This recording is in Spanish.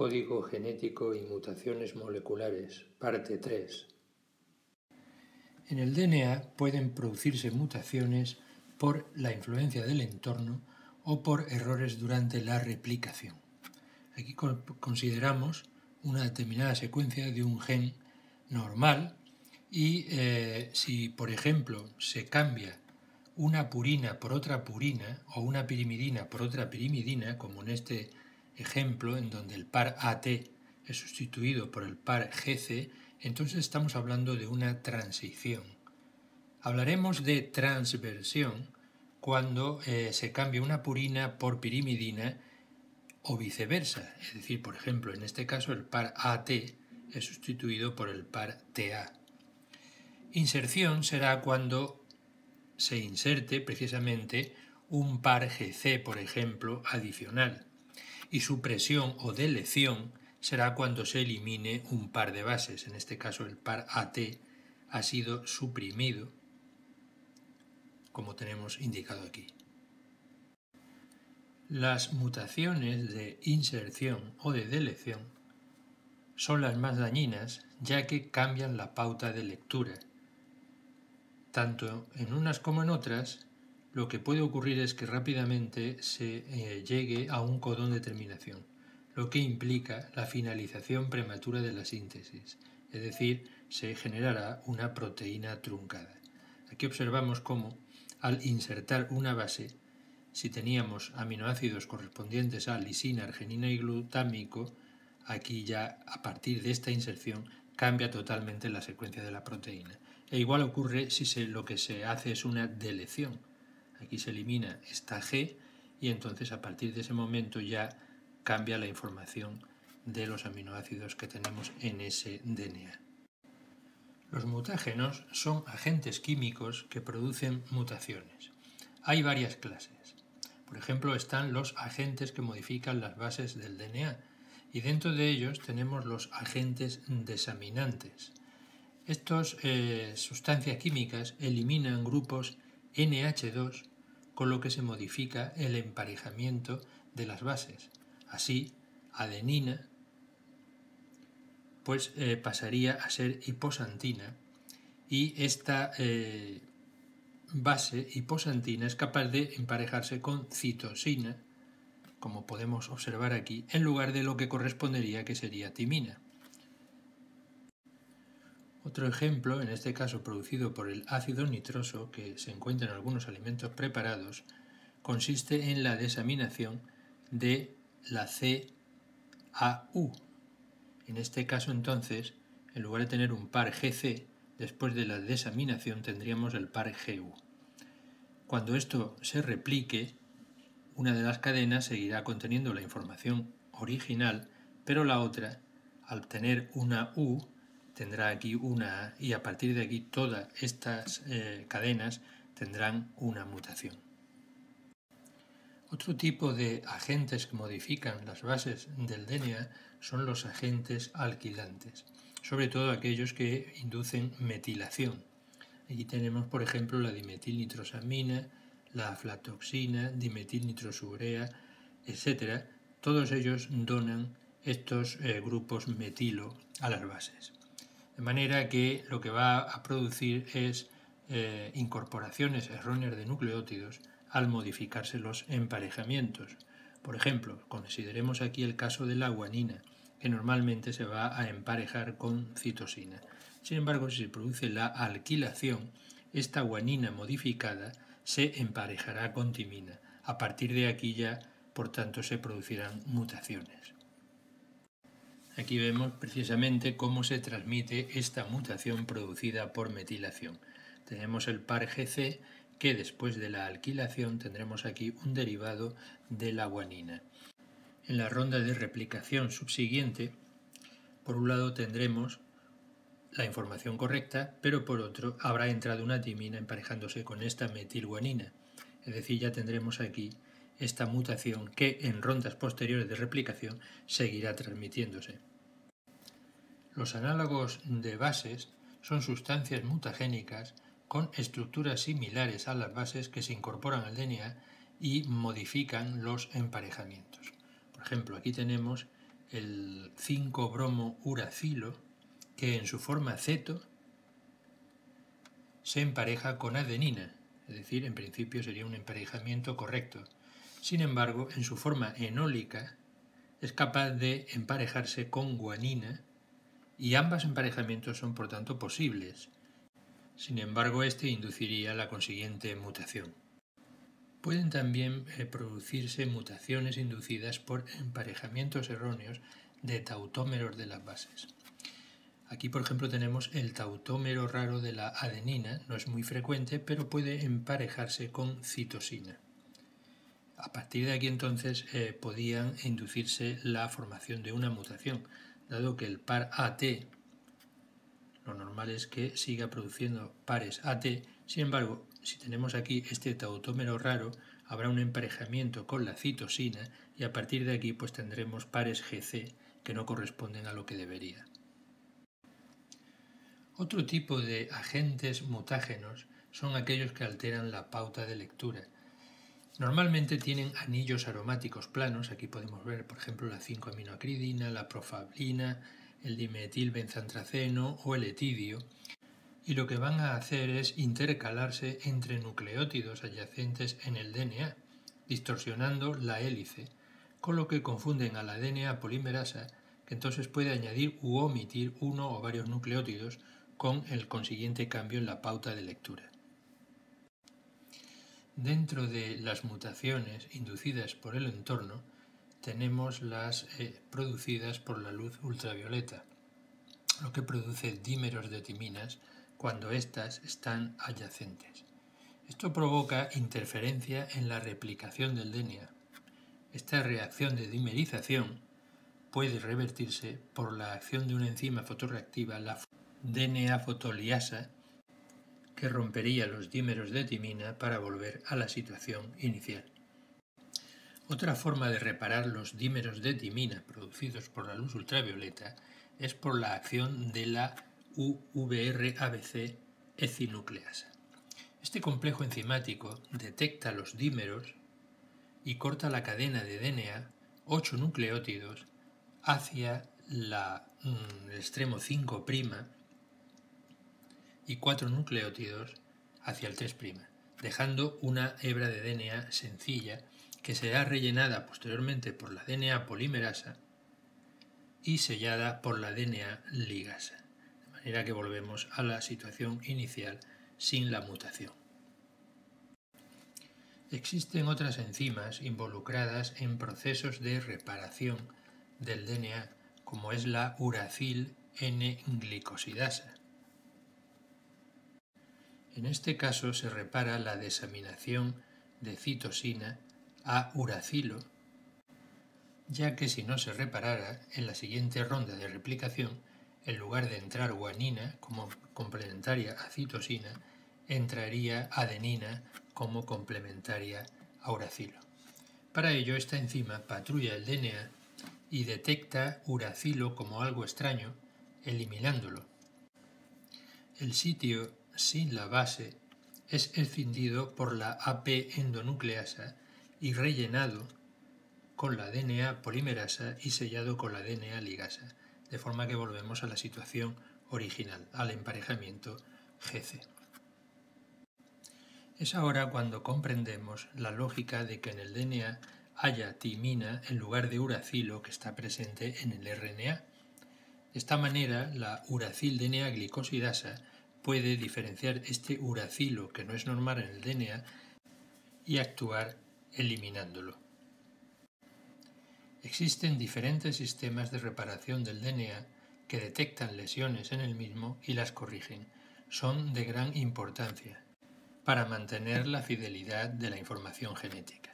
Código genético y mutaciones moleculares, parte 3. En el DNA pueden producirse mutaciones por la influencia del entorno o por errores durante la replicación. Aquí consideramos una determinada secuencia de un gen normal y eh, si, por ejemplo, se cambia una purina por otra purina o una pirimidina por otra pirimidina, como en este ejemplo en donde el par AT es sustituido por el par GC, entonces estamos hablando de una transición. Hablaremos de transversión cuando eh, se cambia una purina por pirimidina o viceversa, es decir, por ejemplo, en este caso el par AT es sustituido por el par TA. Inserción será cuando se inserte precisamente un par GC, por ejemplo, adicional, y supresión o delección será cuando se elimine un par de bases, en este caso el par AT ha sido suprimido, como tenemos indicado aquí. Las mutaciones de inserción o de delección son las más dañinas ya que cambian la pauta de lectura. Tanto en unas como en otras, lo que puede ocurrir es que rápidamente se eh, llegue a un codón de terminación, lo que implica la finalización prematura de la síntesis, es decir, se generará una proteína truncada. Aquí observamos cómo, al insertar una base, si teníamos aminoácidos correspondientes a lisina, arginina y glutámico, aquí ya a partir de esta inserción cambia totalmente la secuencia de la proteína. E igual ocurre si lo que se hace es una delección. Aquí se elimina esta G y entonces a partir de ese momento ya cambia la información de los aminoácidos que tenemos en ese DNA. Los mutágenos son agentes químicos que producen mutaciones. Hay varias clases. Por ejemplo, están los agentes que modifican las bases del DNA y dentro de ellos tenemos los agentes desaminantes. Estas eh, sustancias químicas eliminan grupos NH2 con lo que se modifica el emparejamiento de las bases. Así, adenina pues eh, pasaría a ser hiposantina y esta eh, base hiposantina es capaz de emparejarse con citosina, como podemos observar aquí, en lugar de lo que correspondería que sería timina. Otro ejemplo, en este caso producido por el ácido nitroso que se encuentra en algunos alimentos preparados, consiste en la desaminación de la CAU. En este caso entonces, en lugar de tener un par GC, Después de la desaminación tendríamos el par GU. Cuando esto se replique, una de las cadenas seguirá conteniendo la información original, pero la otra, al tener una U, tendrá aquí una y a partir de aquí todas estas eh, cadenas tendrán una mutación. Otro tipo de agentes que modifican las bases del DNA son los agentes alquilantes sobre todo aquellos que inducen metilación. Aquí tenemos, por ejemplo, la dimetilnitrosamina, la aflatoxina, dimetilnitrosurea, etc. Todos ellos donan estos eh, grupos metilo a las bases. De manera que lo que va a producir es eh, incorporaciones erróneas de nucleótidos al modificarse los emparejamientos. Por ejemplo, consideremos aquí el caso de la guanina que normalmente se va a emparejar con citosina. Sin embargo, si se produce la alquilación, esta guanina modificada se emparejará con timina. A partir de aquí ya, por tanto, se producirán mutaciones. Aquí vemos precisamente cómo se transmite esta mutación producida por metilación. Tenemos el par GC que después de la alquilación tendremos aquí un derivado de la guanina. En la ronda de replicación subsiguiente, por un lado tendremos la información correcta, pero por otro habrá entrado una timina emparejándose con esta metilguanina. Es decir, ya tendremos aquí esta mutación que en rondas posteriores de replicación seguirá transmitiéndose. Los análogos de bases son sustancias mutagénicas con estructuras similares a las bases que se incorporan al DNA y modifican los emparejamientos. Por ejemplo, aquí tenemos el 5-bromo-uracilo, que en su forma ceto se empareja con adenina, es decir, en principio sería un emparejamiento correcto. Sin embargo, en su forma enólica es capaz de emparejarse con guanina y ambos emparejamientos son por tanto posibles. Sin embargo, este induciría la consiguiente mutación. Pueden también eh, producirse mutaciones inducidas por emparejamientos erróneos de tautómeros de las bases. Aquí, por ejemplo, tenemos el tautómero raro de la adenina, no es muy frecuente, pero puede emparejarse con citosina. A partir de aquí entonces eh, podían inducirse la formación de una mutación, dado que el par AT, lo normal es que siga produciendo pares AT, sin embargo, si tenemos aquí este tautómero raro, habrá un emparejamiento con la citosina y a partir de aquí pues tendremos pares GC que no corresponden a lo que debería. Otro tipo de agentes mutágenos son aquellos que alteran la pauta de lectura. Normalmente tienen anillos aromáticos planos, aquí podemos ver por ejemplo la 5-aminoacridina, la profablina, el dimetilbenzantraceno o el etidio, y lo que van a hacer es intercalarse entre nucleótidos adyacentes en el DNA, distorsionando la hélice, con lo que confunden a la DNA polimerasa, que entonces puede añadir u omitir uno o varios nucleótidos con el consiguiente cambio en la pauta de lectura. Dentro de las mutaciones inducidas por el entorno tenemos las eh, producidas por la luz ultravioleta, lo que produce dímeros de timinas cuando éstas están adyacentes. Esto provoca interferencia en la replicación del DNA. Esta reacción de dimerización puede revertirse por la acción de una enzima fotorreactiva, la DNA fotoliasa que rompería los dímeros de timina para volver a la situación inicial. Otra forma de reparar los dímeros de timina producidos por la luz ultravioleta es por la acción de la UVR-ABC ecinucleasa. Este complejo enzimático detecta los dímeros y corta la cadena de DNA, 8 nucleótidos, hacia la, mm, el extremo 5' y cuatro nucleótidos hacia el 3', dejando una hebra de DNA sencilla que será rellenada posteriormente por la DNA polimerasa y sellada por la DNA ligasa, de manera que volvemos a la situación inicial sin la mutación. Existen otras enzimas involucradas en procesos de reparación del DNA, como es la uracil N-glicosidasa, en este caso se repara la desaminación de citosina a uracilo, ya que si no se reparara, en la siguiente ronda de replicación, en lugar de entrar guanina como complementaria a citosina, entraría adenina como complementaria a uracilo. Para ello, esta enzima patrulla el DNA y detecta uracilo como algo extraño, eliminándolo. El sitio sin la base es escindido por la AP endonucleasa y rellenado con la DNA polimerasa y sellado con la DNA ligasa, de forma que volvemos a la situación original, al emparejamiento GC. Es ahora cuando comprendemos la lógica de que en el DNA haya timina en lugar de uracilo que está presente en el RNA. De esta manera, la uracil DNA glicosidasa puede diferenciar este uracilo que no es normal en el DNA y actuar eliminándolo. Existen diferentes sistemas de reparación del DNA que detectan lesiones en el mismo y las corrigen. Son de gran importancia para mantener la fidelidad de la información genética.